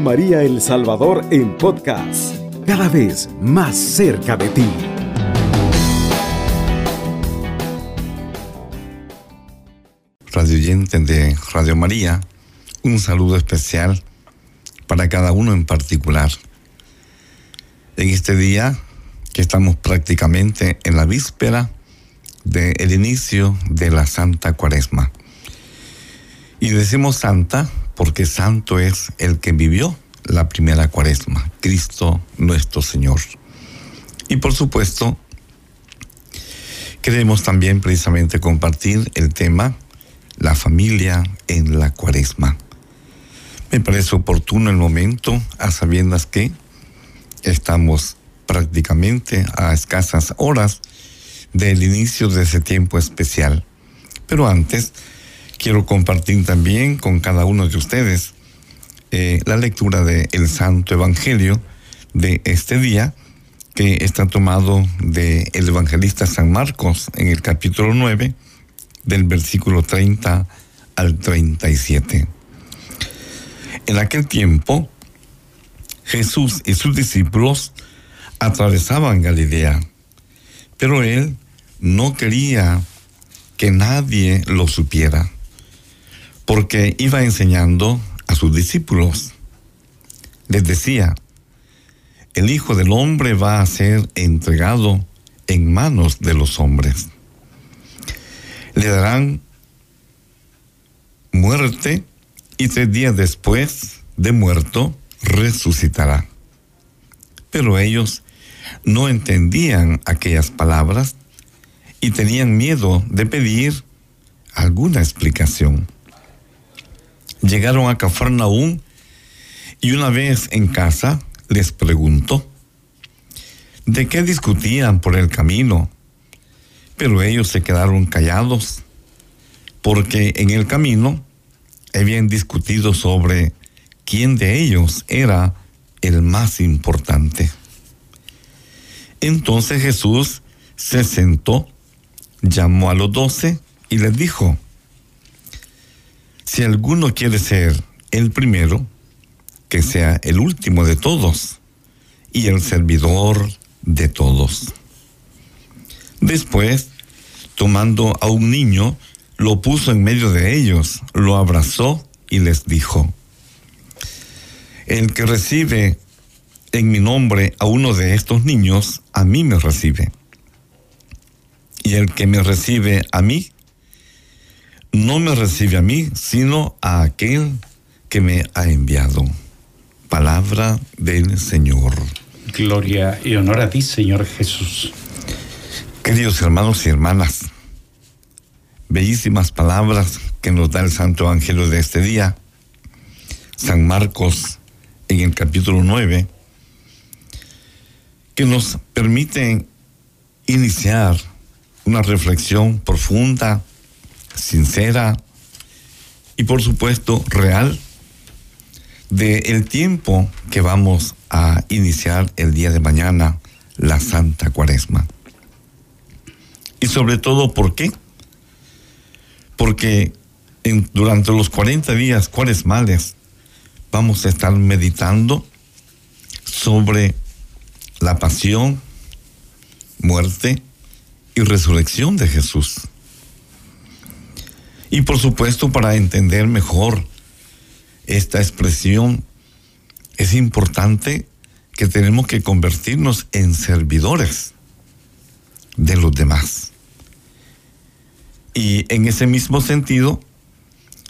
María El Salvador en podcast, cada vez más cerca de ti. Radio oyente de Radio María, un saludo especial para cada uno en particular. En este día que estamos prácticamente en la víspera del inicio de la Santa Cuaresma. Y decimos santa porque santo es el que vivió la primera cuaresma, Cristo nuestro Señor. Y por supuesto, queremos también precisamente compartir el tema la familia en la cuaresma. Me parece oportuno el momento, a sabiendas que estamos prácticamente a escasas horas del inicio de ese tiempo especial. Pero antes, quiero compartir también con cada uno de ustedes eh, la lectura del el Santo Evangelio de este día, que está tomado del el evangelista San Marcos en el capítulo 9, del versículo 30 al 37. En aquel tiempo, Jesús y sus discípulos atravesaban Galilea, pero él no quería que nadie lo supiera, porque iba enseñando a sus discípulos. Les decía, el Hijo del Hombre va a ser entregado en manos de los hombres. Le darán muerte y tres días después de muerto resucitará. Pero ellos no entendían aquellas palabras y tenían miedo de pedir alguna explicación. Llegaron a Cafarnaúm y una vez en casa les preguntó, ¿de qué discutían por el camino? Pero ellos se quedaron callados porque en el camino habían discutido sobre quién de ellos era el más importante. Entonces Jesús se sentó, llamó a los doce y les dijo, si alguno quiere ser el primero, que sea el último de todos y el servidor de todos. Después, tomando a un niño, lo puso en medio de ellos, lo abrazó y les dijo, el que recibe en mi nombre a uno de estos niños, a mí me recibe. Y el que me recibe a mí, no me recibe a mí, sino a aquel que me ha enviado. Palabra del Señor. Gloria y honor a ti, Señor Jesús. Queridos hermanos y hermanas, bellísimas palabras que nos da el Santo Evangelio de este día. San Marcos en el capítulo 9, que nos permiten iniciar una reflexión profunda, sincera y por supuesto real de el tiempo que vamos a iniciar el día de mañana, la Santa Cuaresma. Y sobre todo, ¿por qué? Porque durante los 40 días cuaresmales vamos a estar meditando sobre la pasión, muerte y resurrección de Jesús. Y por supuesto, para entender mejor esta expresión, es importante que tenemos que convertirnos en servidores de los demás. Y en ese mismo sentido,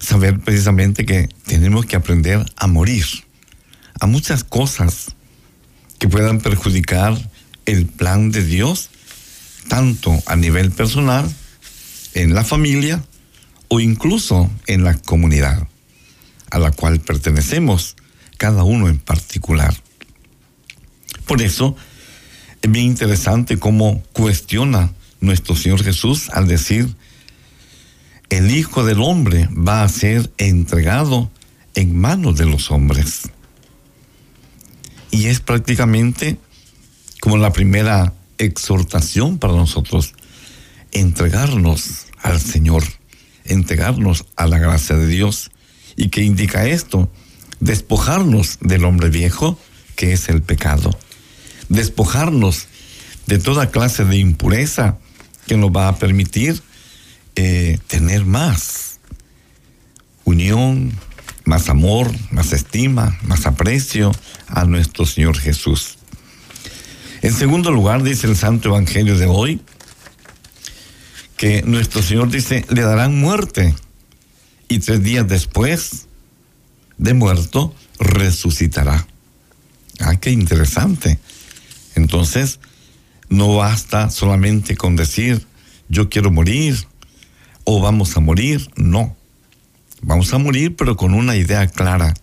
saber precisamente que tenemos que aprender a morir a muchas cosas que puedan perjudicar el plan de Dios, tanto a nivel personal, en la familia o incluso en la comunidad a la cual pertenecemos, cada uno en particular. Por eso, es bien interesante cómo cuestiona nuestro Señor Jesús al decir, el Hijo del Hombre va a ser entregado en manos de los hombres. Y es prácticamente como la primera exhortación para nosotros, entregarnos al Señor, entregarnos a la gracia de Dios. ¿Y qué indica esto? despojarnos del hombre viejo, que es el pecado, despojarnos de toda clase de impureza que nos va a permitir eh, tener más unión, más amor, más estima, más aprecio a nuestro Señor Jesús. En segundo lugar, dice el Santo Evangelio de hoy, que nuestro Señor dice, le darán muerte y tres días después de muerto resucitará. Ah, qué interesante. Entonces, no basta solamente con decir, yo quiero morir o vamos a morir, no. Vamos a morir pero con una idea clara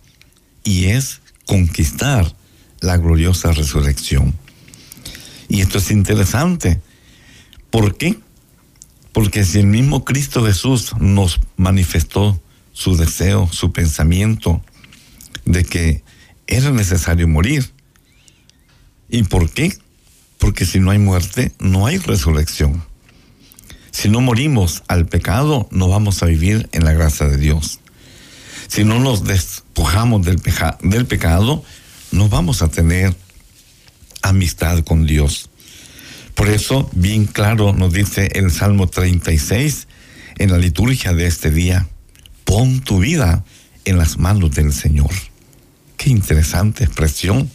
y es conquistar la gloriosa resurrección. Y esto es interesante. ¿Por qué? Porque si el mismo Cristo Jesús nos manifestó su deseo, su pensamiento de que era necesario morir. ¿Y por qué? Porque si no hay muerte, no hay resurrección. Si no morimos al pecado, no vamos a vivir en la gracia de Dios. Si no nos despojamos del, pecado, no vamos a tener amistad con Dios. Por eso, bien claro nos dice el Salmo 36 en la liturgia de este día, pon tu vida en las manos del Señor. Qué interesante expresión.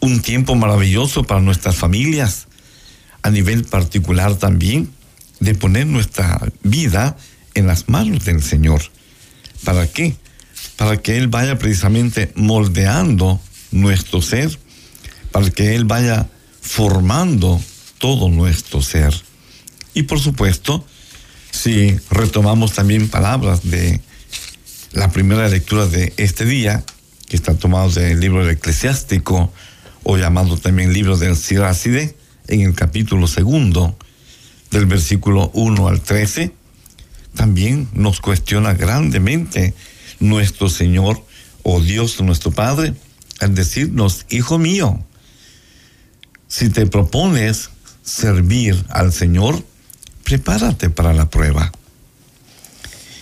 Un tiempo maravilloso para nuestras familias, a nivel particular también, de poner nuestra vida en las manos del Señor. ¿Para qué? Para que Él vaya precisamente moldeando nuestro ser, para que Él vaya formando todo nuestro ser. Y por supuesto, si retomamos también palabras de la primera lectura de este día, que está tomado del libro del eclesiástico, o llamado también libro del Siracide, en el capítulo segundo, del versículo 1 al 13, también nos cuestiona grandemente nuestro Señor o Dios nuestro Padre al decirnos, hijo mío, si te propones servir al Señor, prepárate para la prueba.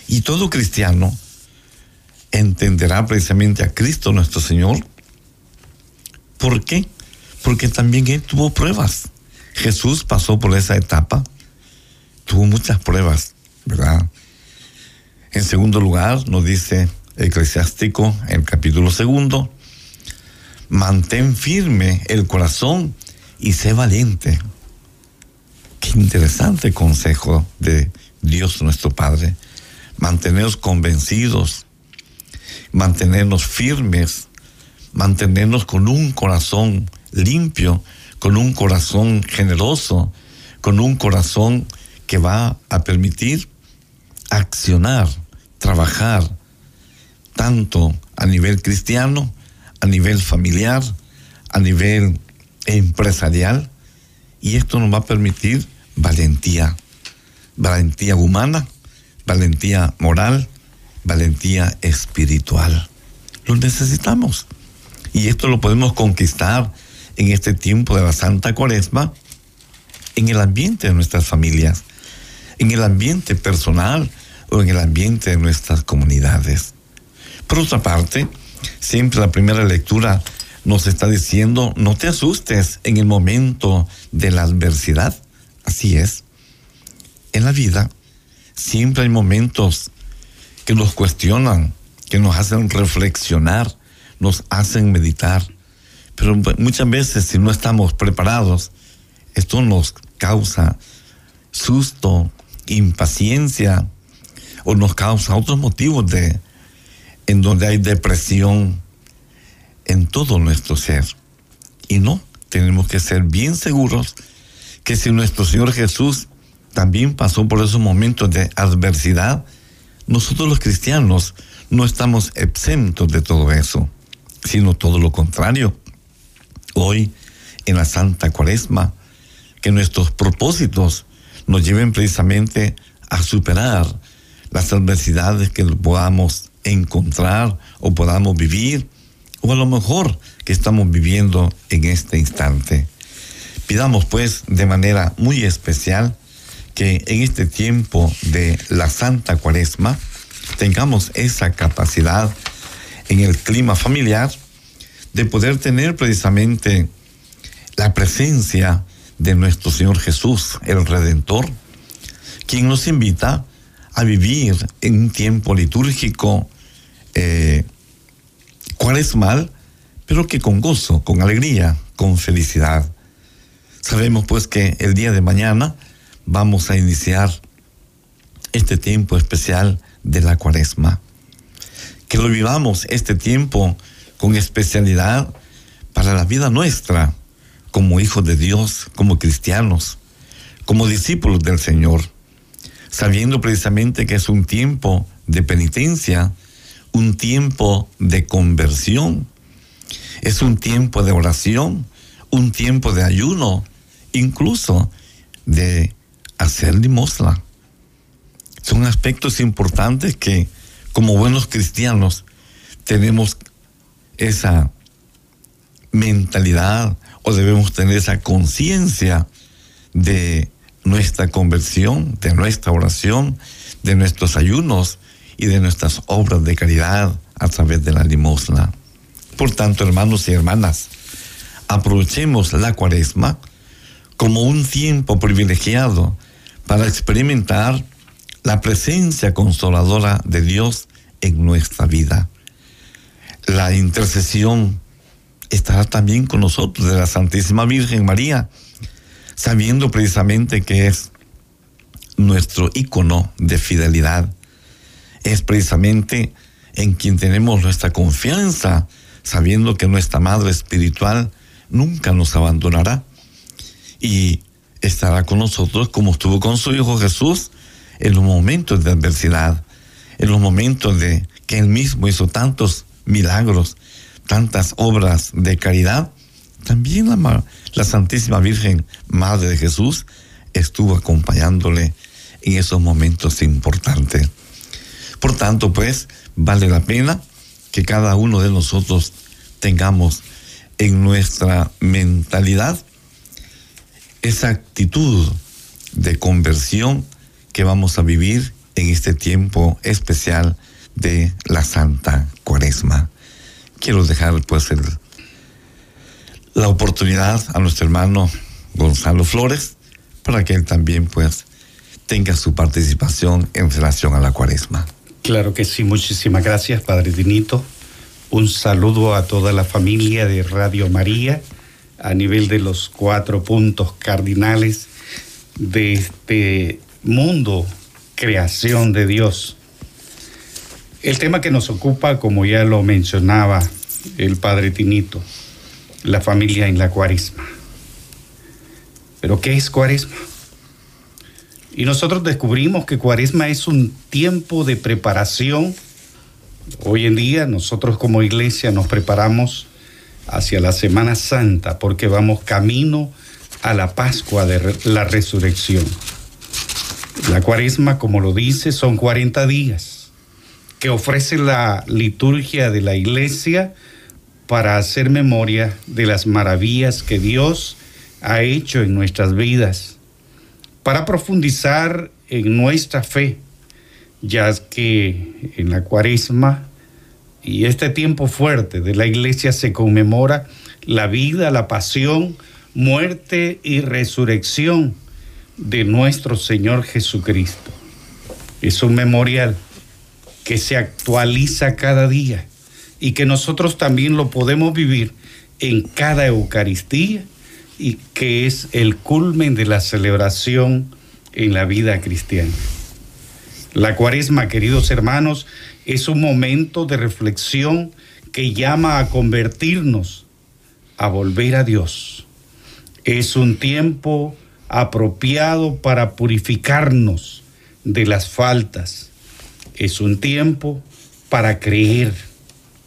Y todo cristiano entenderá precisamente a Cristo nuestro Señor. ¿Por qué? Porque también Él tuvo pruebas. Jesús pasó por esa etapa, tuvo muchas pruebas, ¿verdad? En segundo lugar, nos dice Eclesiástico, en el capítulo segundo, mantén firme el corazón y sé valiente. Qué interesante consejo de Dios nuestro Padre. Manteneros convencidos, mantenernos firmes, mantenernos con un corazón limpio, con un corazón generoso, con un corazón que va a permitir accionar, trabajar, tanto a nivel cristiano, a nivel familiar, a nivel empresarial, y esto nos va a permitir valentía, valentía humana, valentía moral, valentía espiritual. Lo necesitamos. Y esto lo podemos conquistar en este tiempo de la Santa Cuaresma, en el ambiente de nuestras familias, en el ambiente personal o en el ambiente de nuestras comunidades. Por otra parte, siempre la primera lectura nos está diciendo, no te asustes en el momento de la adversidad. Así es. En la vida siempre hay momentos que nos cuestionan, que nos hacen reflexionar, nos hacen meditar. Pero muchas veces si no estamos preparados, esto nos causa susto, impaciencia o nos causa otros motivos de en donde hay depresión en todo nuestro ser. Y no, tenemos que ser bien seguros que si nuestro Señor Jesús también pasó por esos momentos de adversidad, nosotros los cristianos no estamos exentos de todo eso, sino todo lo contrario. Hoy, en la Santa Cuaresma, que nuestros propósitos nos lleven precisamente a superar las adversidades que podamos encontrar o podamos vivir, o a lo mejor que estamos viviendo en este instante. Pidamos pues de manera muy especial que en este tiempo de la Santa Cuaresma tengamos esa capacidad, en el clima familiar, de poder tener precisamente la presencia de nuestro Señor Jesús, el Redentor, quien nos invita a vivir en un tiempo litúrgico eh, cuaresmal, pero que con gozo, con alegría, con felicidad. Sabemos pues que el día de mañana vamos a iniciar este tiempo especial de la cuaresma. Que lo vivamos este tiempo con especialidad para la vida nuestra, como hijos de Dios, como cristianos, como discípulos del Señor, sabiendo precisamente que es un tiempo de penitencia, un tiempo de conversión, es un tiempo de oración, un tiempo de ayuno, incluso de hacer limosna. Son aspectos importantes que como buenos cristianos tenemos esa mentalidad o debemos tener esa conciencia de nuestra conversión, de nuestra oración, de nuestros ayunos y de nuestras obras de caridad a través de la limosna. Por tanto, hermanos y hermanas, aprovechemos la cuaresma como un tiempo privilegiado para experimentar la presencia consoladora de Dios en nuestra vida. La intercesión estará también con nosotros de la Santísima Virgen María, sabiendo precisamente que es nuestro ícono de fidelidad. Es precisamente en quien tenemos nuestra confianza, sabiendo que nuestra Madre Espiritual nunca nos abandonará y estará con nosotros como estuvo con su Hijo Jesús en los momentos de adversidad, en los momentos de que Él mismo hizo tantos milagros, tantas obras de caridad, también la, la Santísima Virgen, Madre de Jesús, estuvo acompañándole en esos momentos importantes. Por tanto, pues, vale la pena que cada uno de nosotros tengamos en nuestra mentalidad esa actitud de conversión que vamos a vivir en este tiempo especial de la Santa Cuaresma. Quiero dejar pues la oportunidad a nuestro hermano Gonzalo Flores para que él también pues tenga su participación en relación a la Cuaresma. Claro que sí, muchísimas gracias, Padre Dinito. Un saludo a toda la familia de Radio María a nivel de los cuatro puntos cardinales de este mundo, creación de Dios. El tema que nos ocupa, como ya lo mencionaba el padre Tinito, la familia en la cuaresma. Pero ¿qué es cuaresma? Y nosotros descubrimos que cuaresma es un tiempo de preparación. Hoy en día nosotros como iglesia nos preparamos hacia la Semana Santa porque vamos camino a la Pascua de la Resurrección. La cuaresma, como lo dice, son 40 días que ofrece la liturgia de la iglesia para hacer memoria de las maravillas que Dios ha hecho en nuestras vidas, para profundizar en nuestra fe, ya que en la cuaresma y este tiempo fuerte de la iglesia se conmemora la vida, la pasión, muerte y resurrección de nuestro Señor Jesucristo. Es un memorial que se actualiza cada día y que nosotros también lo podemos vivir en cada Eucaristía y que es el culmen de la celebración en la vida cristiana. La cuaresma, queridos hermanos, es un momento de reflexión que llama a convertirnos, a volver a Dios. Es un tiempo apropiado para purificarnos de las faltas. Es un tiempo para creer,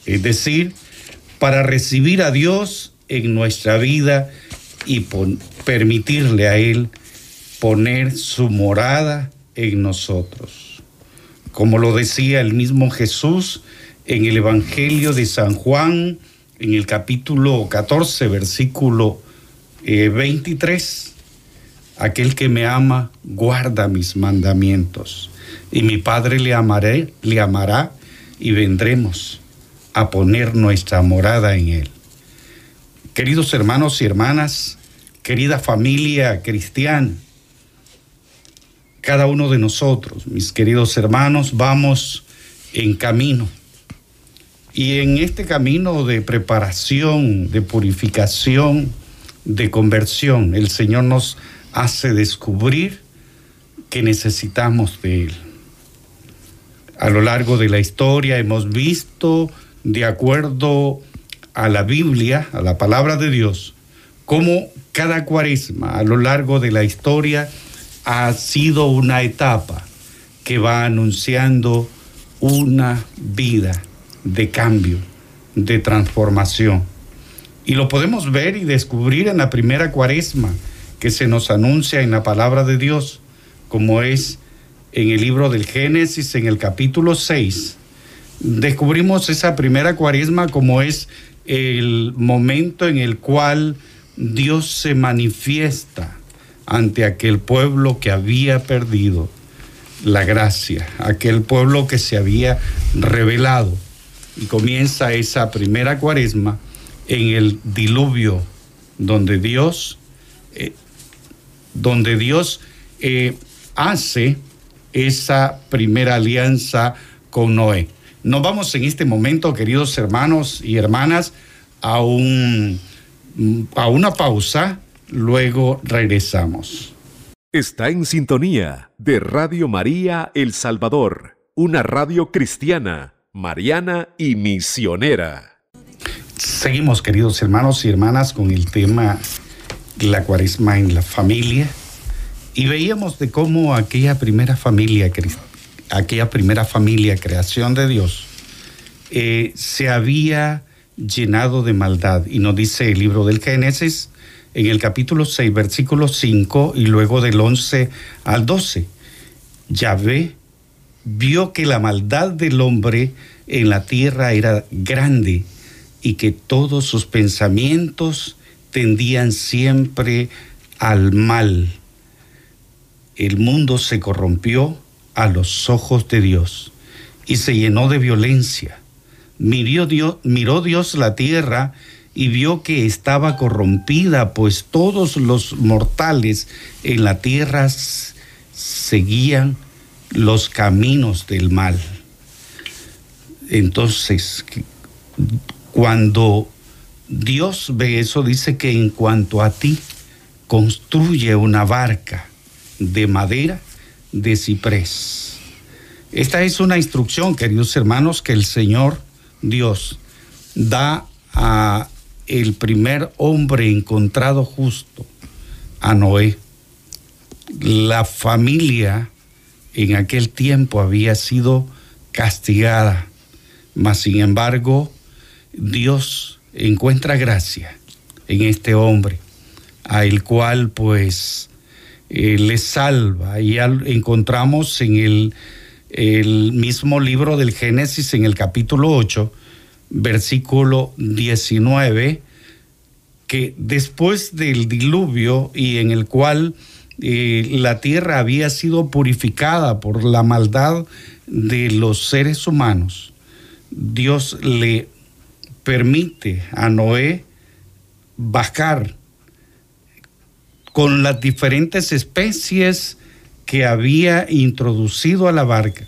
es decir, para recibir a Dios en nuestra vida y permitirle a Él poner su morada en nosotros como lo decía el mismo Jesús en el Evangelio de San Juan, en el capítulo 14, versículo 23. Eh, Aquel que me ama guarda mis mandamientos, y mi Padre le amaré, le amará, y vendremos a poner nuestra morada en Él. Queridos hermanos y hermanas, querida familia cristiana, cada uno de nosotros, mis queridos hermanos, vamos en camino. Y en este camino de preparación, de purificación, de conversión, el Señor nos hace descubrir que necesitamos de Él. A lo largo de la historia hemos visto, de acuerdo a la Biblia, a la palabra de Dios, cómo cada cuaresma a lo largo de la historia ha sido una etapa que va anunciando una vida de cambio, de transformación. Y lo podemos ver y descubrir en la primera cuaresma que se nos anuncia en la palabra de Dios, como es en el libro del Génesis, en el capítulo 6. Descubrimos esa primera cuaresma como es el momento en el cual Dios se manifiesta ante aquel pueblo que había perdido la gracia, aquel pueblo que se había revelado. Y comienza esa primera cuaresma en el diluvio, donde Dios, eh, donde Dios eh, hace esa primera alianza con Noé. Nos vamos en este momento, queridos hermanos y hermanas, a, un, a una pausa, luego regresamos. Está en sintonía de Radio María El Salvador, una radio cristiana, mariana y misionera. Seguimos, queridos hermanos y hermanas, con el tema la cuaresma en la familia y veíamos de cómo aquella primera familia, aquella primera familia, creación de Dios, eh, se había llenado de maldad. Y nos dice el libro del Génesis en el capítulo 6, versículo 5 y luego del 11 al 12. Yahvé vio que la maldad del hombre en la tierra era grande y que todos sus pensamientos tendían siempre al mal el mundo se corrompió a los ojos de Dios y se llenó de violencia. Miró Dios, miró Dios la tierra y vio que estaba corrompida, pues todos los mortales en la tierra seguían los caminos del mal. Entonces, cuando Dios ve eso, dice que en cuanto a ti, construye una barca de madera de ciprés. Esta es una instrucción, queridos hermanos, que el Señor Dios da a el primer hombre encontrado justo, a Noé. La familia en aquel tiempo había sido castigada, mas sin embargo Dios encuentra gracia en este hombre, a el cual pues eh, le salva. Y encontramos en el, el mismo libro del Génesis, en el capítulo 8, versículo 19, que después del diluvio y en el cual eh, la tierra había sido purificada por la maldad de los seres humanos, Dios le permite a Noé bajar con las diferentes especies que había introducido a la barca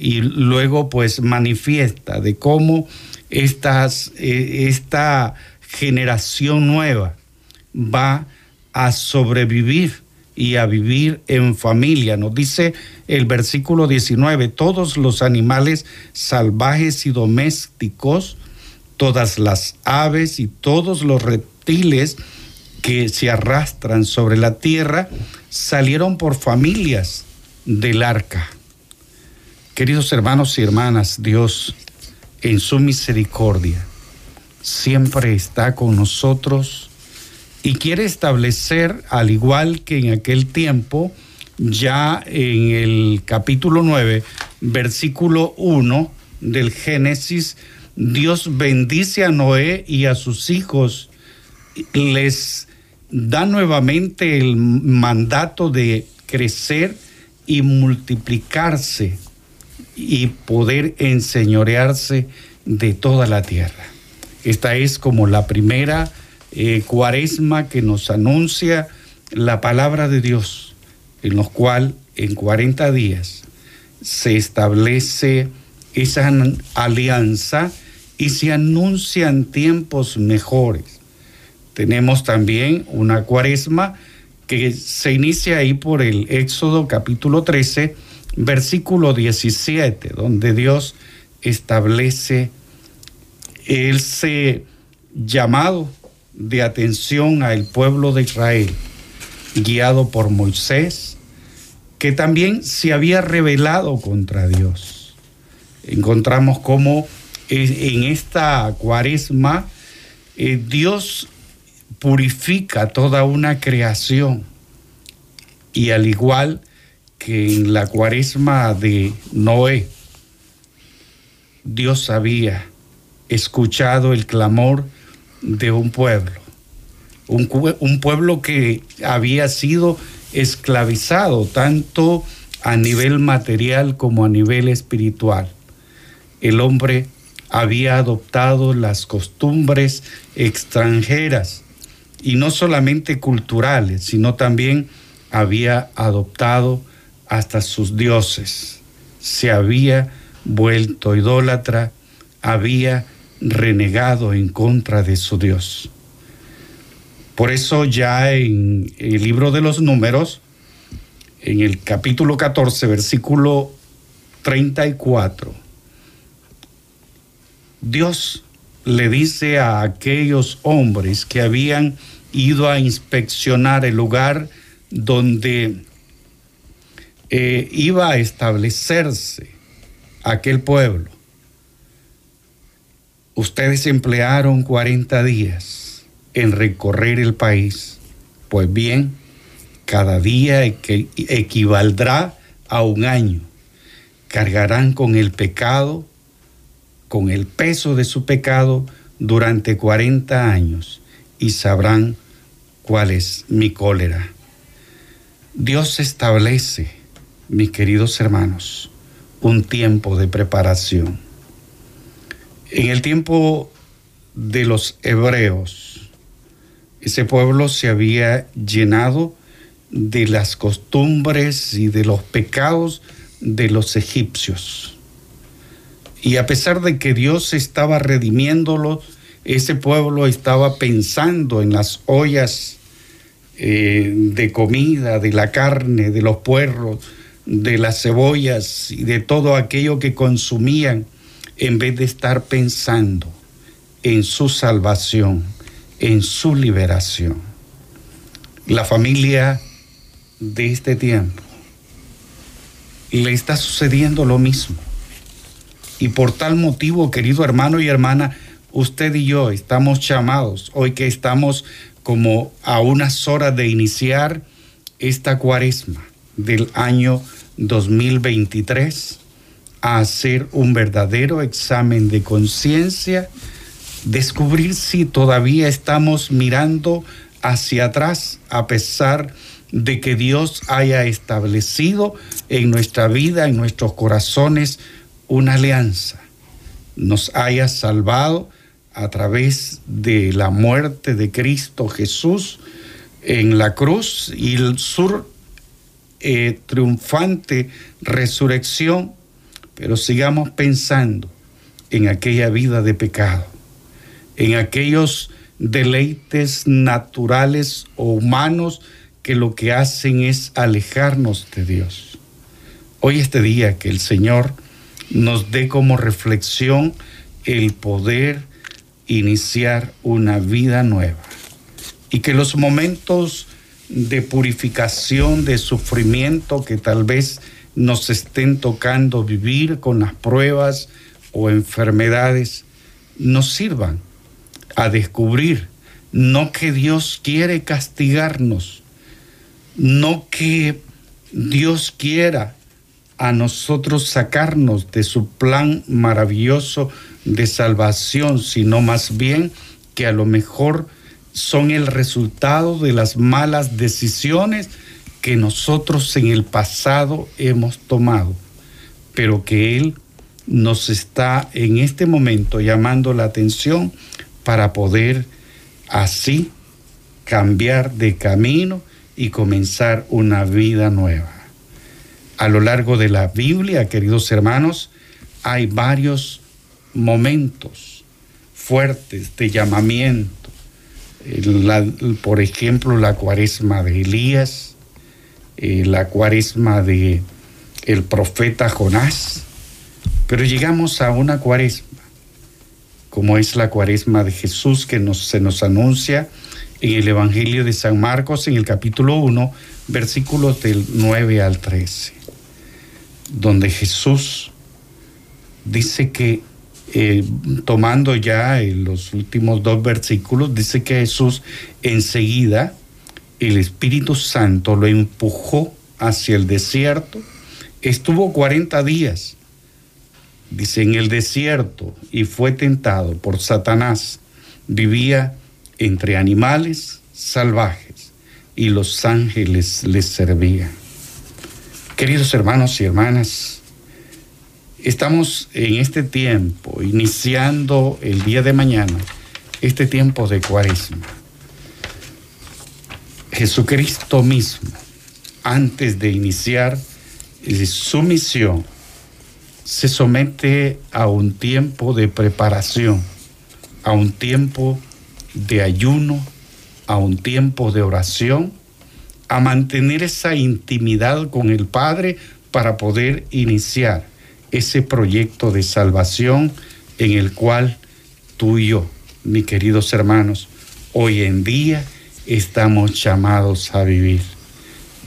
y luego pues manifiesta de cómo eh, esta generación nueva va a sobrevivir y a vivir en familia. Nos dice el versículo 19, todos los animales salvajes y domésticos, todas las aves y todos los reptiles, que se arrastran sobre la tierra salieron por familias del arca. Queridos hermanos y hermanas, Dios en su misericordia siempre está con nosotros y quiere establecer, al igual que en aquel tiempo, ya en el capítulo 9, versículo 1 del Génesis, Dios bendice a Noé y a sus hijos, les da nuevamente el mandato de crecer y multiplicarse y poder enseñorearse de toda la tierra. Esta es como la primera eh, cuaresma que nos anuncia la palabra de Dios, en los cual en 40 días se establece esa alianza y se anuncian tiempos mejores. Tenemos también una cuaresma que se inicia ahí por el Éxodo capítulo 13, versículo 17, donde Dios establece ese llamado de atención al pueblo de Israel, guiado por Moisés, que también se había rebelado contra Dios. Encontramos cómo en esta cuaresma eh, Dios purifica toda una creación y al igual que en la cuaresma de Noé, Dios había escuchado el clamor de un pueblo, un, un, pueblo que había sido esclavizado tanto a nivel material como a nivel espiritual. El hombre había adoptado las costumbres extranjeras y no solamente culturales, sino también había adoptado hasta sus dioses. Se había vuelto idólatra, había renegado en contra de su Dios. Por eso ya en el libro de los números, en el capítulo 14, versículo 34, Dios le dice a aquellos hombres que habían ido a inspeccionar el lugar donde eh, iba a establecerse aquel pueblo. Ustedes emplearon 40 días en recorrer el país. Pues bien, cada día equivaldrá a un año. Cargarán con el pecado con el peso de su pecado durante 40 años y sabrán cuál es mi cólera. Dios establece, mis queridos hermanos, un tiempo de preparación. En el tiempo de los hebreos, ese pueblo se había llenado de las costumbres y de los pecados de los egipcios. Y a pesar de que Dios estaba redimiéndolo, ese pueblo estaba pensando en las ollas eh, de comida, de la carne, de los puerros, de las cebollas y de todo aquello que consumían, en vez de estar pensando en su salvación, en su liberación. La familia de este tiempo le está sucediendo lo mismo y por tal motivo, querido hermano y hermana, usted y yo estamos llamados, hoy que estamos como a unas horas de iniciar esta cuaresma del año 2023, a hacer un verdadero examen de conciencia, descubrir si todavía estamos mirando hacia atrás a pesar de que Dios haya establecido en nuestra vida, en nuestros corazones, una alianza, nos haya salvado a través de la muerte de Cristo Jesús en la cruz y el sur eh, triunfante resurrección, pero sigamos pensando en aquella vida de pecado, en aquellos deleites naturales o humanos que lo que hacen es alejarnos de Dios. Hoy este día que el Señor nos dé como reflexión el poder iniciar una vida nueva y que los momentos de purificación, de sufrimiento que tal vez nos estén tocando vivir con las pruebas o enfermedades, nos sirvan a descubrir no que Dios quiere castigarnos, no que Dios quiera a nosotros sacarnos de su plan maravilloso de salvación, sino más bien que a lo mejor son el resultado de las malas decisiones que nosotros en el pasado hemos tomado, pero que Él nos está en este momento llamando la atención para poder así cambiar de camino y comenzar una vida nueva. A lo largo de la Biblia, queridos hermanos, hay varios momentos fuertes de llamamiento. Por ejemplo, la cuaresma de Elías, eh, la cuaresma de el profeta Jonás, pero llegamos a una cuaresma, como es la cuaresma de Jesús que nos, se nos anuncia en el Evangelio de San Marcos en el capítulo 1, versículos del 9 al 13, donde Jesús dice que, eh, tomando ya los últimos dos versículos, dice que Jesús enseguida, el Espíritu Santo lo empujó hacia el desierto, estuvo 40 días, dice, en el desierto y fue tentado por Satanás, vivía entre animales salvajes y los ángeles les servían. Queridos hermanos y hermanas, estamos en este tiempo, iniciando el día de mañana, este tiempo de cuaresma. Jesucristo mismo, antes de iniciar su misión, se somete a un tiempo de preparación, a un tiempo de ayuno, a un tiempo de oración, a mantener esa intimidad con el Padre para poder iniciar ese proyecto de salvación en el cual tú y yo, mis queridos hermanos, hoy en día estamos llamados a vivir.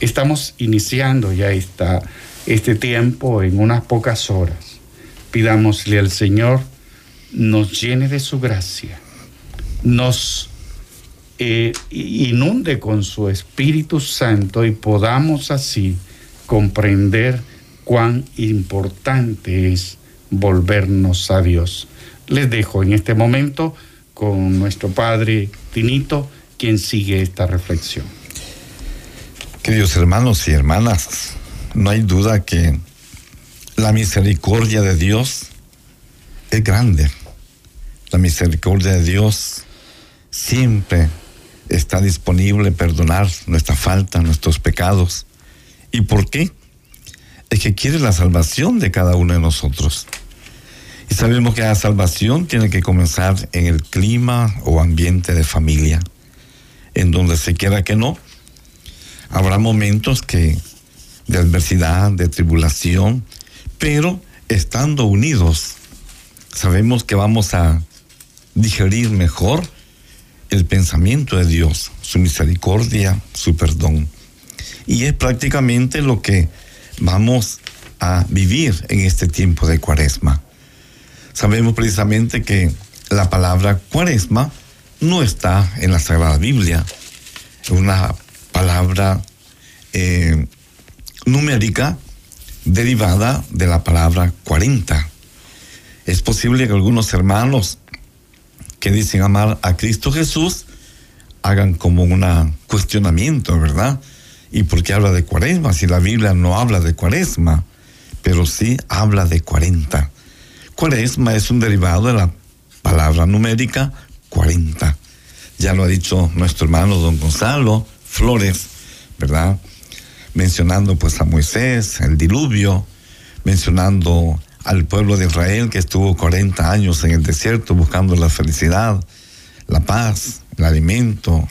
Estamos iniciando ya esta, este tiempo en unas pocas horas. Pidámosle al Señor nos llene de su gracia nos eh, inunde con su Espíritu Santo y podamos así comprender cuán importante es volvernos a Dios. Les dejo en este momento con nuestro Padre Tinito, quien sigue esta reflexión. Queridos hermanos y hermanas, no hay duda que la misericordia de Dios es grande. La misericordia de Dios siempre está disponible perdonar nuestra falta, nuestros pecados. ¿Y por qué? Es que quiere la salvación de cada uno de nosotros. Y sabemos que la salvación tiene que comenzar en el clima o ambiente de familia, en donde se quiera que no. Habrá momentos que de adversidad, de tribulación, pero estando unidos, sabemos que vamos a digerir mejor el pensamiento de Dios, su misericordia, su perdón. Y es prácticamente lo que vamos a vivir en este tiempo de cuaresma. Sabemos precisamente que la palabra cuaresma no está en la Sagrada Biblia. Es una palabra eh, numérica derivada de la palabra 40. Es posible que algunos hermanos que dicen amar a Cristo Jesús hagan como un cuestionamiento, ¿verdad? ¿Y por qué habla de cuaresma? Si la Biblia no habla de cuaresma, pero sí habla de cuarenta. Cuaresma es un derivado de la palabra numérica 40. Ya lo ha dicho nuestro hermano don Gonzalo Flores, ¿verdad? Mencionando pues a Moisés, el diluvio, mencionando al pueblo de Israel que estuvo 40 años en el desierto buscando la felicidad, la paz, el alimento,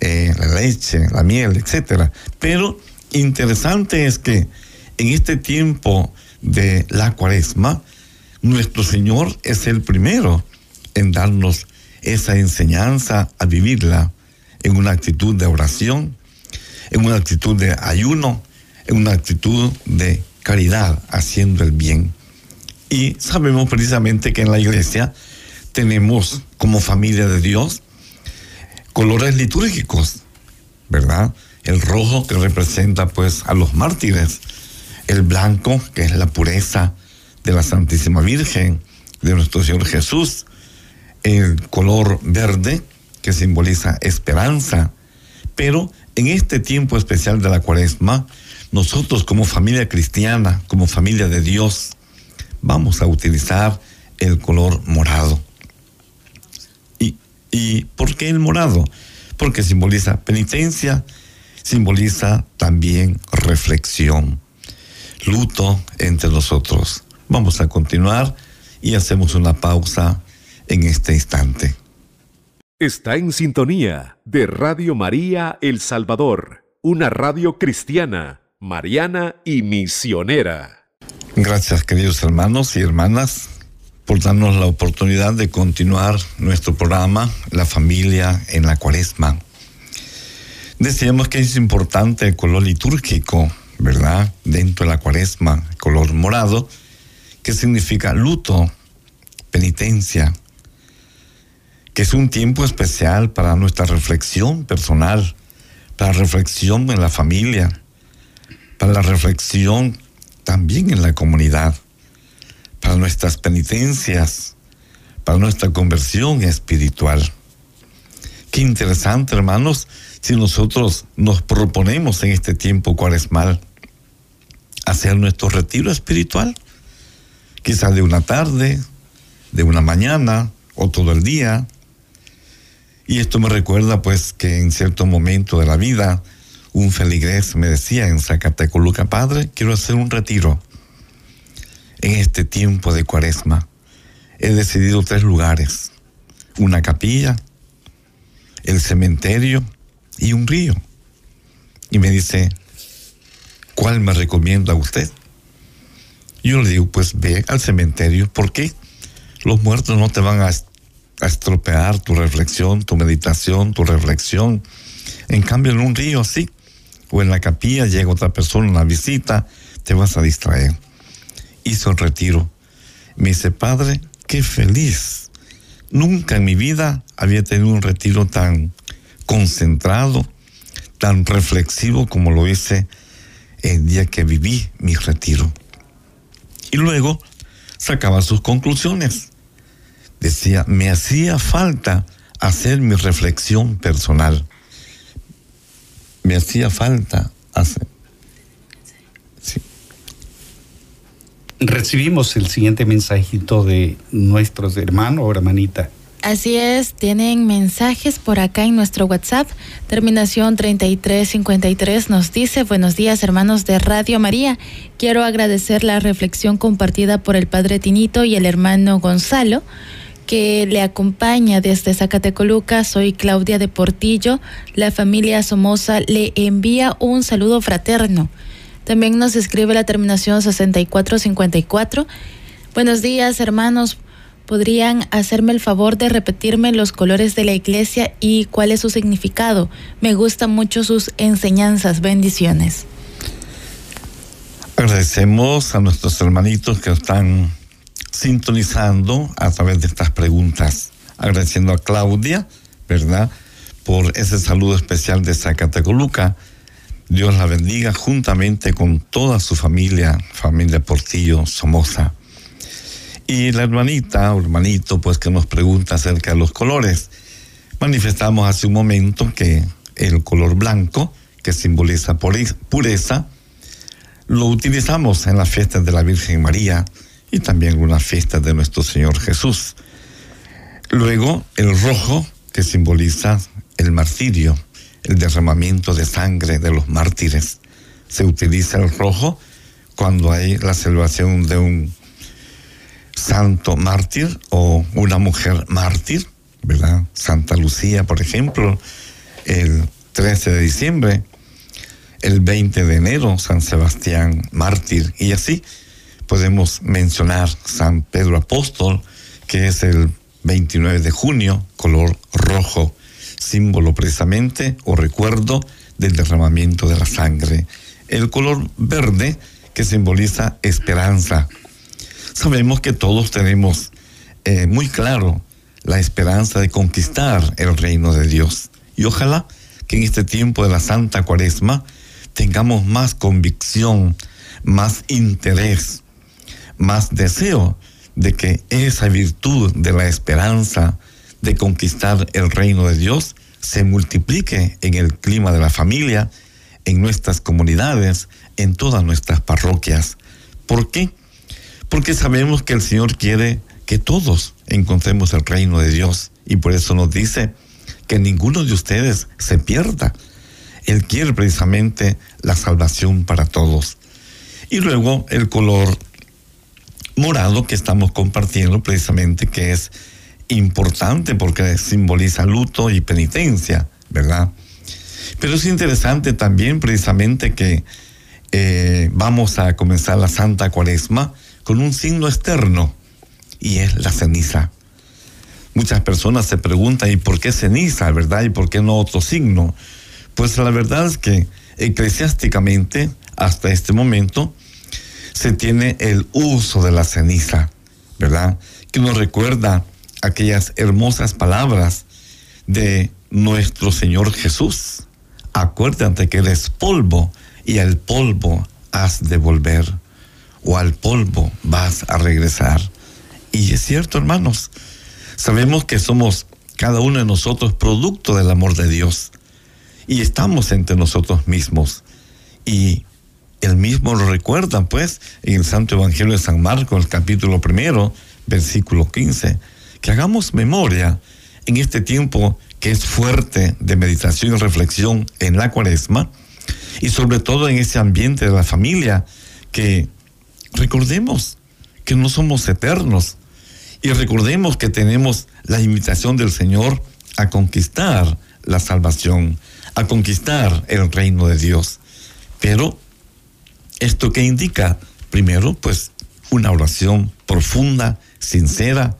eh, la leche, la miel, etc. Pero interesante es que en este tiempo de la cuaresma, nuestro Señor es el primero en darnos esa enseñanza a vivirla en una actitud de oración, en una actitud de ayuno, en una actitud de caridad, haciendo el bien. Y sabemos precisamente que en la iglesia tenemos como familia de Dios colores litúrgicos, ¿verdad? El rojo que representa pues a los mártires, el blanco que es la pureza de la Santísima Virgen, de nuestro Señor Jesús, el color verde que simboliza esperanza, pero en este tiempo especial de la cuaresma, nosotros como familia cristiana, como familia de Dios, vamos a utilizar el color morado. ¿Y, ¿Y por qué el morado? Porque simboliza penitencia, simboliza también reflexión, luto entre nosotros. Vamos a continuar y hacemos una pausa en este instante. Está en sintonía de Radio María El Salvador, una radio cristiana, mariana y misionera. Gracias queridos hermanos y hermanas por darnos la oportunidad de continuar nuestro programa La familia en la cuaresma. Decíamos que es importante el color litúrgico, ¿verdad? Dentro de la cuaresma, color morado, que significa luto, penitencia, que es un tiempo especial para nuestra reflexión personal, para reflexión en la familia, para la reflexión también en la comunidad, para nuestras penitencias, para nuestra conversión espiritual. Qué interesante, hermanos, si nosotros nos proponemos en este tiempo cuaresmal hacer nuestro retiro espiritual, quizás de una tarde, de una mañana o todo el día, y esto me recuerda pues que en cierto momento de la vida un feligrés me decía en Zacatecoluca, Padre, quiero hacer un retiro en este tiempo de cuaresma. He decidido tres lugares, una capilla, el cementerio y un río. Y me dice, ¿cuál me recomienda usted? Yo le digo, pues ve al cementerio, ¿por qué? Los muertos no te van a estropear tu reflexión, tu meditación, tu reflexión. En cambio, en un río así, o en la capilla llega otra persona, una visita, te vas a distraer. Hizo el retiro. Me dice, Padre, qué feliz. Nunca en mi vida había tenido un retiro tan concentrado, tan reflexivo como lo hice el día que viví mi retiro. Y luego sacaba sus conclusiones decía, me hacía falta hacer mi reflexión personal. Me hacía falta hacer. Recibimos el siguiente mensajito de nuestros hermanos o hermanita. Así es, tienen mensajes por acá en nuestro WhatsApp. Terminación 3353 nos dice, buenos días hermanos de Radio María. Quiero agradecer la reflexión compartida por el Padre Tinito y el hermano Gonzalo que le acompaña desde Zacatecoluca. Soy Claudia de Portillo. La familia Somoza le envía un saludo fraterno. También nos escribe la terminación 6454. Buenos días, hermanos. ¿Podrían hacerme el favor de repetirme los colores de la iglesia y cuál es su significado? Me gustan mucho sus enseñanzas. Bendiciones. Agradecemos a nuestros hermanitos que están sintonizando a través de estas preguntas. Agradeciendo a Claudia, ¿verdad? Por ese saludo especial de Zacatecoluca. Dios la bendiga juntamente con toda su familia, familia Portillo Somoza. Y la hermanita o hermanito, pues que nos pregunta acerca de los colores. Manifestamos hace un momento que el color blanco, que simboliza pureza, lo utilizamos en las fiestas de la Virgen María, y también una fiesta de nuestro Señor Jesús. Luego el rojo, que simboliza el martirio, el derramamiento de sangre de los mártires. Se utiliza el rojo cuando hay la celebración de un santo mártir o una mujer mártir, ¿verdad? Santa Lucía, por ejemplo, el 13 de diciembre, el 20 de enero, San Sebastián mártir, y así podemos mencionar San Pedro Apóstol, que es el 29 de junio, color rojo, símbolo precisamente o recuerdo del derramamiento de la sangre. El color verde, que simboliza esperanza. Sabemos que todos tenemos eh, muy claro la esperanza de conquistar el reino de Dios. Y ojalá que en este tiempo de la Santa Cuaresma tengamos más convicción, más interés, más deseo de que esa virtud de la esperanza de conquistar el reino de Dios se multiplique en el clima de la familia, en nuestras comunidades, en todas nuestras parroquias. ¿Por qué? porque sabemos que el Señor quiere que todos encontremos el reino de Dios y por eso nos dice que ninguno de ustedes se pierda. Él quiere precisamente la salvación para todos. Y luego el color morado que estamos compartiendo precisamente que es importante porque simboliza luto y penitencia, ¿verdad? Pero es interesante también precisamente que eh, vamos a comenzar la Santa Cuaresma con un signo externo y es la ceniza. Muchas personas se preguntan, ¿y por qué ceniza, verdad? ¿Y por qué no otro signo? Pues la verdad es que eclesiásticamente, hasta este momento, se tiene el uso de la ceniza, ¿verdad? Que nos recuerda aquellas hermosas palabras de nuestro Señor Jesús. Acuérdate que eres polvo y al polvo has de volver o al polvo vas a regresar. Y es cierto, hermanos, sabemos que somos cada uno de nosotros producto del amor de Dios y estamos entre nosotros mismos. Y el mismo lo recuerda, pues, en el Santo Evangelio de San Marcos, el capítulo primero, versículo 15, que hagamos memoria en este tiempo que es fuerte de meditación y reflexión en la cuaresma, y sobre todo en ese ambiente de la familia, que recordemos que no somos eternos y recordemos que tenemos la invitación del Señor a conquistar la salvación, a conquistar el reino de Dios. Pero, ¿esto qué indica? Primero, pues una oración profunda, sincera,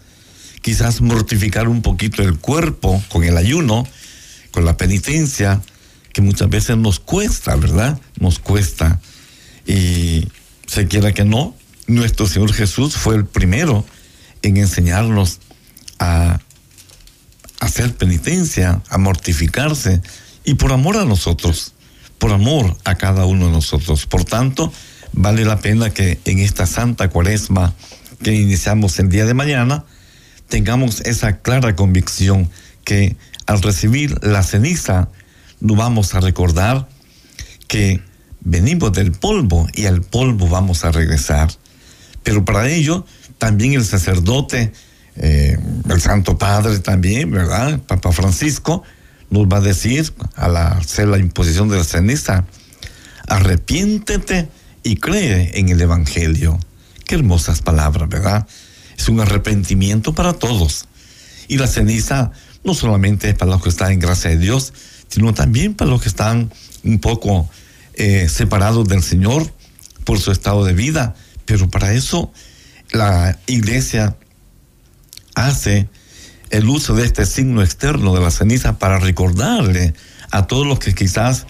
quizás mortificar un poquito el cuerpo con el ayuno, con la penitencia, que muchas veces nos cuesta, ¿verdad? Nos cuesta. Y se quiera que no, nuestro Señor Jesús fue el primero en enseñarnos a hacer penitencia, a mortificarse, y por amor a nosotros, por amor a cada uno de nosotros. Por tanto, vale la pena que en esta santa cuaresma que iniciamos el día de mañana, tengamos esa clara convicción que al recibir la ceniza nos vamos a recordar que venimos del polvo y al polvo vamos a regresar. Pero para ello, también el sacerdote, eh, el Santo Padre también, ¿verdad? Papa Francisco, nos va a decir al hacer la imposición de la ceniza, arrepiéntete y cree en el Evangelio. Qué hermosas palabras, ¿verdad? Es un arrepentimiento para todos. Y la ceniza no solamente es para los que están en gracia de Dios, sino también para los que están un poco eh, separados del Señor por su estado de vida. Pero para eso la iglesia hace el uso de este signo externo de la ceniza para recordarle a todos los que quizás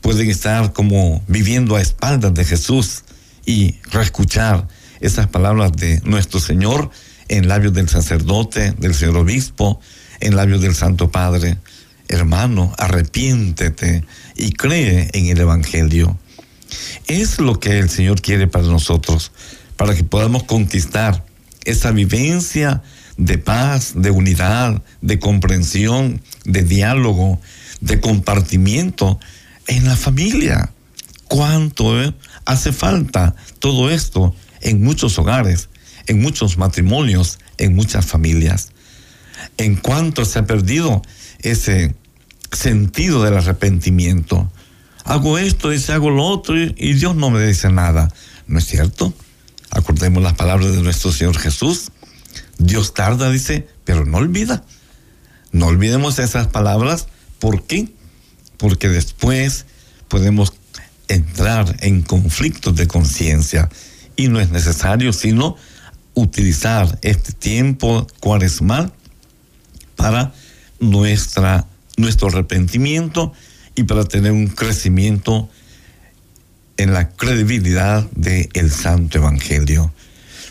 pueden estar como viviendo a espaldas de Jesús y reescuchar esas palabras de nuestro Señor en labios del sacerdote, del señor obispo, en labios del Santo Padre hermano, arrepiéntete y cree en el Evangelio. Es lo que el Señor quiere para nosotros, para que podamos conquistar esa vivencia de paz, de unidad, de comprensión, de diálogo, de compartimiento en la familia. ¿Cuánto eh, hace falta todo esto en muchos hogares, en muchos matrimonios, en muchas familias? ¿En cuánto se ha perdido ese sentido del arrepentimiento. Hago esto, dice, hago lo otro y, y Dios no me dice nada. ¿No es cierto? Acordemos las palabras de nuestro Señor Jesús. Dios tarda, dice, pero no olvida. No olvidemos esas palabras. ¿Por qué? Porque después podemos entrar en conflictos de conciencia y no es necesario sino utilizar este tiempo cuaresmal para nuestra, nuestro arrepentimiento y para tener un crecimiento en la credibilidad del el Santo Evangelio.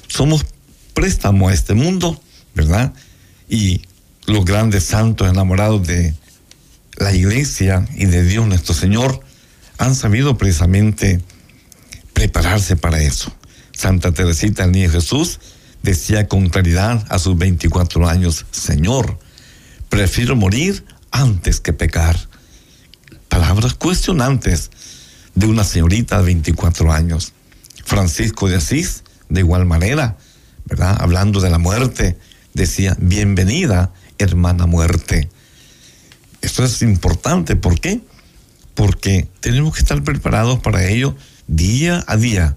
Somos préstamo a este mundo, ¿verdad? Y los grandes santos enamorados de la iglesia y de Dios nuestro Señor han sabido precisamente prepararse para eso. Santa Teresita, el niño Jesús, decía con claridad a sus 24 años, Señor, prefiero morir antes que pecar. Palabras cuestionantes de una señorita de 24 años. Francisco de Asís, de igual manera, ¿verdad? Hablando de la muerte, decía, bienvenida, hermana muerte. Esto es importante, ¿por qué? Porque tenemos que estar preparados para ello día a día.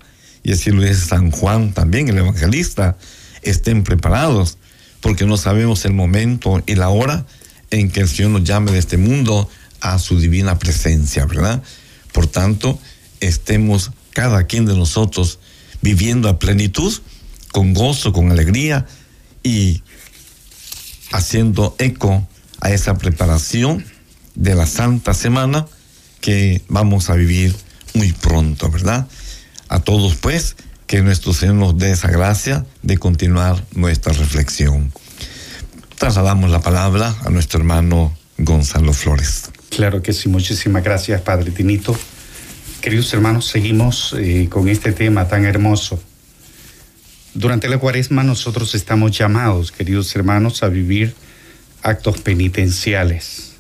Y así lo dice San Juan también, el evangelista, estén preparados, porque no sabemos el momento y la hora en que el Señor nos llame de este mundo a su divina presencia, ¿verdad? Por tanto, estemos cada quien de nosotros viviendo a plenitud, con gozo, con alegría y haciendo eco a esa preparación de la Santa Semana que vamos a vivir muy pronto, ¿verdad? A todos pues, que nuestro Señor nos dé esa gracia de continuar nuestra reflexión. Trasladamos la palabra a nuestro hermano Gonzalo Flores. Claro que sí, muchísimas gracias, Padre Tinito. Queridos hermanos, seguimos eh, con este tema tan hermoso. Durante la cuaresma nosotros estamos llamados, queridos hermanos, a vivir actos penitenciales,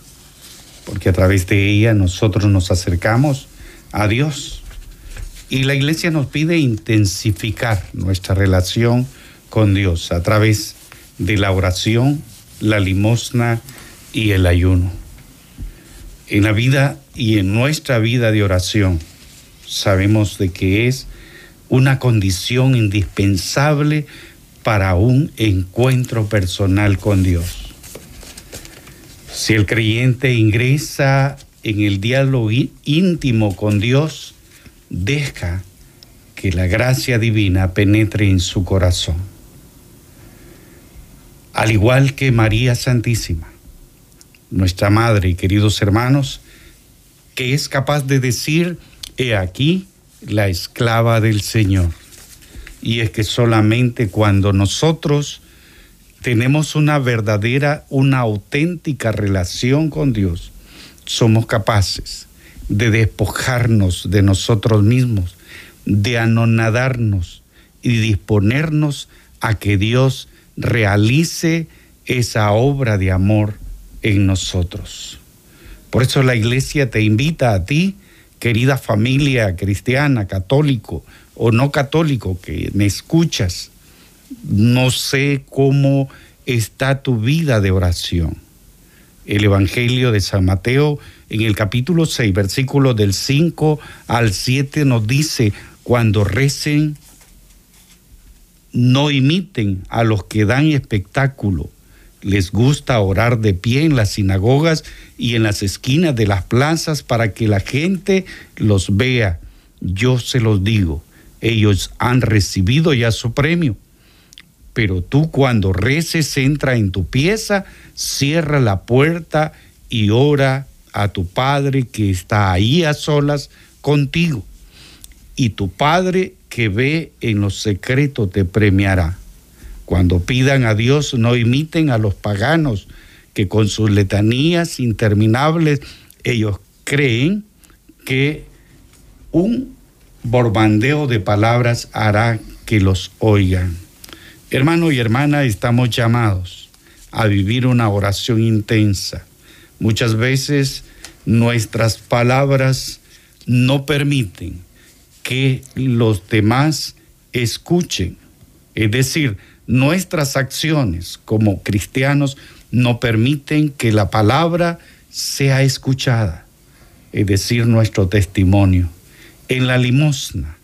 porque a través de ella nosotros nos acercamos a Dios. Y la iglesia nos pide intensificar nuestra relación con Dios a través de la oración, la limosna y el ayuno. En la vida y en nuestra vida de oración sabemos de que es una condición indispensable para un encuentro personal con Dios. Si el creyente ingresa en el diálogo íntimo con Dios, deja que la gracia divina penetre en su corazón. Al igual que María Santísima, nuestra Madre y queridos hermanos, que es capaz de decir, he aquí la esclava del Señor. Y es que solamente cuando nosotros tenemos una verdadera, una auténtica relación con Dios, somos capaces de despojarnos de nosotros mismos, de anonadarnos y disponernos a que Dios realice esa obra de amor en nosotros. Por eso la iglesia te invita a ti, querida familia cristiana, católico o no católico, que me escuchas. No sé cómo está tu vida de oración. El Evangelio de San Mateo en el capítulo 6, versículos del 5 al 7 nos dice, cuando recen, no imiten a los que dan espectáculo les gusta orar de pie en las sinagogas y en las esquinas de las plazas para que la gente los vea. Yo se los digo, ellos han recibido ya su premio. Pero tú cuando reces, entra en tu pieza, cierra la puerta y ora a tu Padre que está ahí a solas contigo. Y tu Padre que ve en lo secreto te premiará. Cuando pidan a Dios, no imiten a los paganos, que con sus letanías interminables ellos creen que un borbandeo de palabras hará que los oigan. Hermano y hermana, estamos llamados a vivir una oración intensa. Muchas veces nuestras palabras no permiten que los demás escuchen. Es decir, nuestras acciones como cristianos no permiten que la palabra sea escuchada, es decir, nuestro testimonio. En la limosna,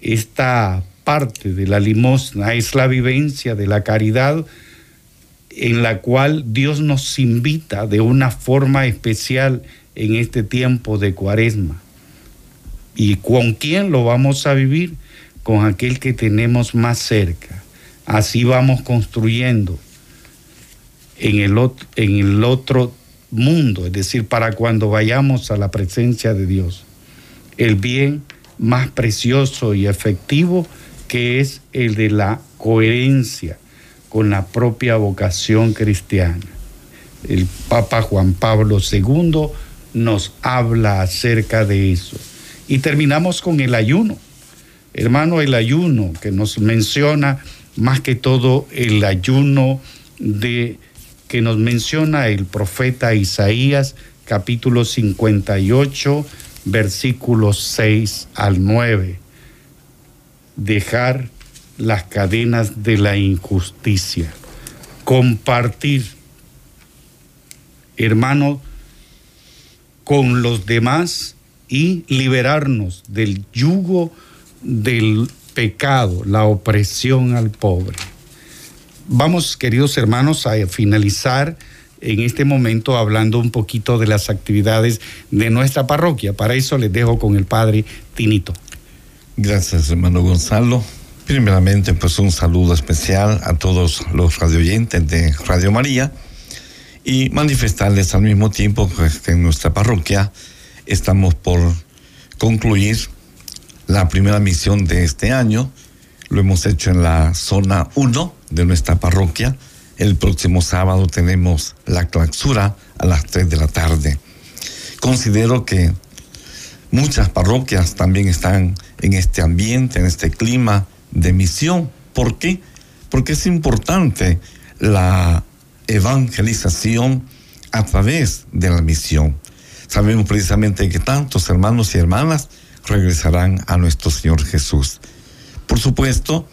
esta parte de la limosna es la vivencia de la caridad en la cual Dios nos invita de una forma especial en este tiempo de cuaresma. ¿Y con quién lo vamos a vivir? Con aquel que tenemos más cerca Así vamos construyendo en el, otro, en el otro mundo, es decir, para cuando vayamos a la presencia de Dios, el bien más precioso y efectivo que es el de la coherencia con la propia vocación cristiana. El Papa Juan Pablo II nos habla acerca de eso. Y terminamos con el ayuno. Hermano, el ayuno que nos menciona más que todo el ayuno de que nos menciona el profeta Isaías, capítulo 58, versículos 6 al 9. Dejar las cadenas de la injusticia. Compartir, hermano, con los demás y liberarnos del yugo del pecado, la opresión al pobre. Vamos, queridos hermanos, a finalizar en este momento hablando un poquito de las actividades de nuestra parroquia. Para eso les dejo con el Padre Tinito. Gracias, hermano Gonzalo. Primeramente, pues un saludo especial a todos los radioyentes de Radio María y manifestarles al mismo tiempo que en nuestra parroquia estamos por concluir la primera misión de este año. Lo hemos hecho en la zona 1 de nuestra parroquia. El próximo sábado tenemos la clausura a las 3 de la tarde. Considero que muchas parroquias también están en este ambiente, en este clima de misión. ¿Por qué? Porque es importante la evangelización a través de la misión. Sabemos precisamente que tantos hermanos y hermanas regresarán a nuestro Señor Jesús. Por supuesto,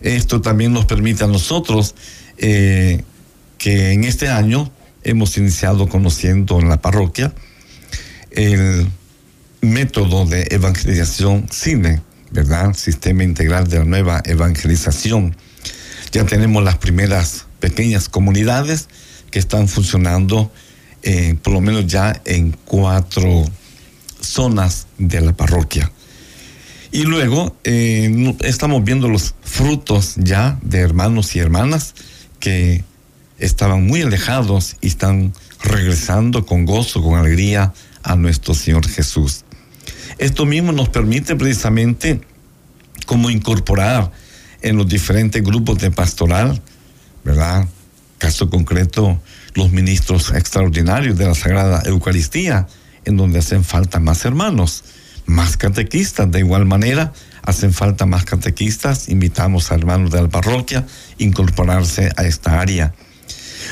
esto también nos permite a nosotros eh, que en este año hemos iniciado conociendo en la parroquia el método de evangelización CINE, ¿verdad? Sistema Integral de la Nueva Evangelización. Ya tenemos las primeras pequeñas comunidades que están funcionando eh, por lo menos ya en cuatro zonas de la parroquia. Y luego eh, estamos viendo los frutos ya de hermanos y hermanas que estaban muy alejados y están regresando con gozo, con alegría a nuestro Señor Jesús. Esto mismo nos permite precisamente como incorporar en los diferentes grupos de pastoral, ¿verdad? Caso concreto, los ministros extraordinarios de la Sagrada Eucaristía, en donde hacen falta más hermanos, más catequistas. De igual manera, hacen falta más catequistas. Invitamos a hermanos de la parroquia a incorporarse a esta área.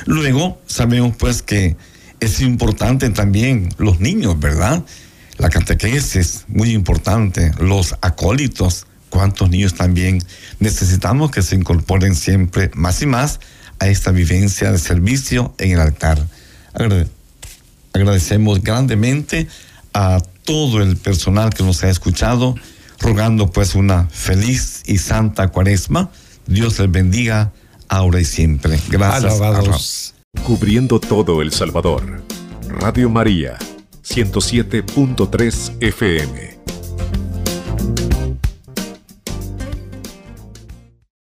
Luego, sabemos pues que es importante también los niños, ¿verdad? La catequesis, muy importante, los acólitos, cuántos niños también necesitamos que se incorporen siempre más y más a esta vivencia de servicio en el altar. Agradecemos grandemente a todo el personal que nos ha escuchado, rogando pues una feliz y santa cuaresma. Dios les bendiga ahora y siempre. Gracias. Cubriendo todo El Salvador. Radio María, 107.3 FM.